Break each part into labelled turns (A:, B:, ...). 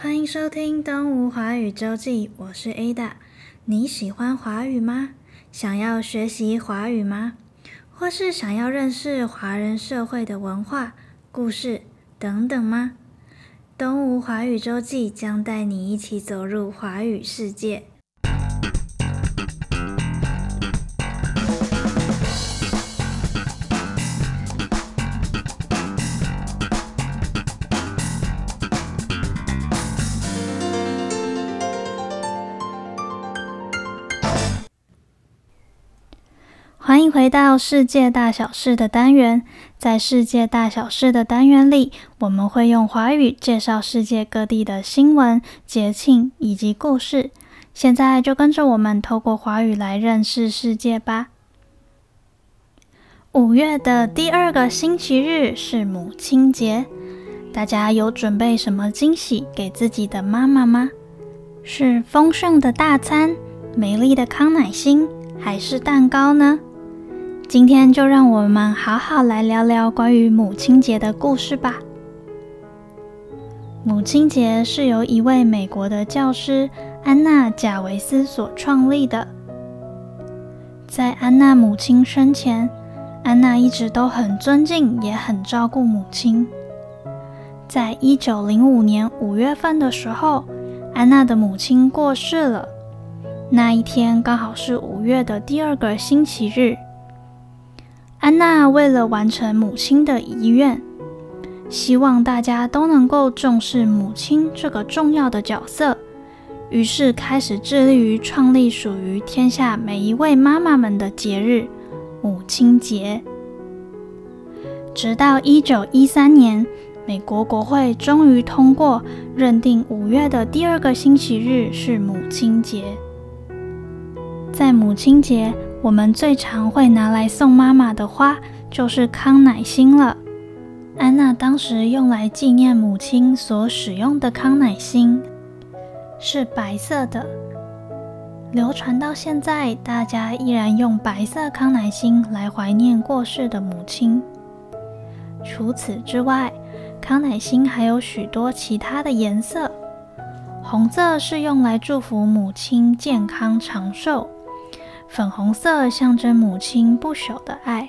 A: 欢迎收听《东吴华语周记》，我是 Ada。你喜欢华语吗？想要学习华语吗？或是想要认识华人社会的文化、故事等等吗？《东吴华语周记》将带你一起走入华语世界。欢迎回到世界大小事的单元。在世界大小事的单元里，我们会用华语介绍世界各地的新闻、节庆以及故事。现在就跟着我们透过华语来认识世界吧。五月的第二个星期日是母亲节，大家有准备什么惊喜给自己的妈妈吗？是丰盛的大餐、美丽的康乃馨，还是蛋糕呢？今天就让我们好好来聊聊关于母亲节的故事吧。母亲节是由一位美国的教师安娜·贾维斯所创立的。在安娜母亲生前，安娜一直都很尊敬，也很照顾母亲。在一九零五年五月份的时候，安娜的母亲过世了。那一天刚好是五月的第二个星期日。安娜为了完成母亲的遗愿，希望大家都能够重视母亲这个重要的角色，于是开始致力于创立属于天下每一位妈妈们的节日——母亲节。直到一九一三年，美国国会终于通过认定五月的第二个星期日是母亲节。在母亲节，我们最常会拿来送妈妈的花就是康乃馨了。安娜当时用来纪念母亲所使用的康乃馨是白色的，流传到现在，大家依然用白色康乃馨来怀念过世的母亲。除此之外，康乃馨还有许多其他的颜色，红色是用来祝福母亲健康长寿。粉红色象征母亲不朽的爱，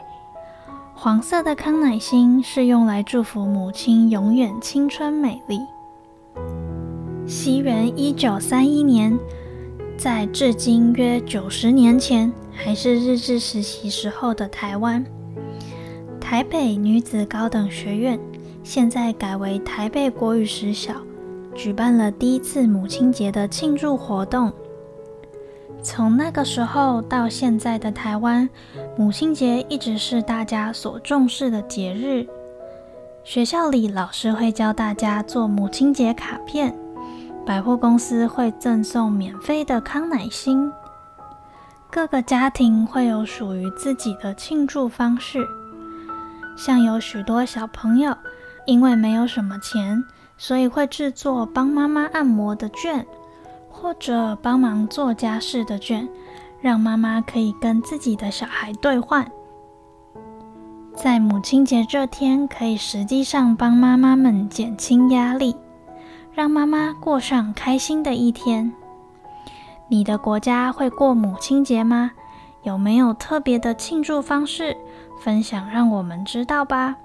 A: 黄色的康乃馨是用来祝福母亲永远青春美丽。西元一九三一年，在至今约九十年前，还是日治时期时候的台湾，台北女子高等学院现在改为台北国语实小，举办了第一次母亲节的庆祝活动。从那个时候到现在的台湾，母亲节一直是大家所重视的节日。学校里老师会教大家做母亲节卡片，百货公司会赠送免费的康乃馨，各个家庭会有属于自己的庆祝方式。像有许多小朋友，因为没有什么钱，所以会制作帮妈妈按摩的券。或者帮忙做家事的券，让妈妈可以跟自己的小孩兑换。在母亲节这天，可以实际上帮妈妈们减轻压力，让妈妈过上开心的一天。你的国家会过母亲节吗？有没有特别的庆祝方式？分享让我们知道吧。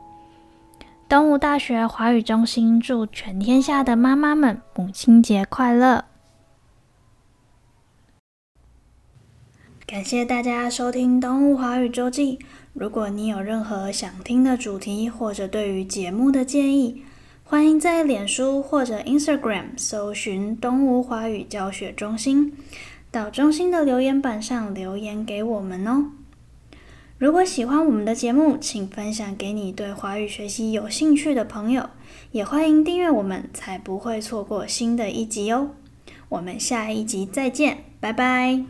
A: 东吴大学华语中心祝全天下的妈妈们母亲节快乐！感谢大家收听《东吴华语周记》。如果你有任何想听的主题，或者对于节目的建议，欢迎在脸书或者 Instagram 搜寻“东吴华语教学中心”，到中心的留言板上留言给我们哦。如果喜欢我们的节目，请分享给你对华语学习有兴趣的朋友，也欢迎订阅我们，才不会错过新的一集哦。我们下一集再见，拜拜。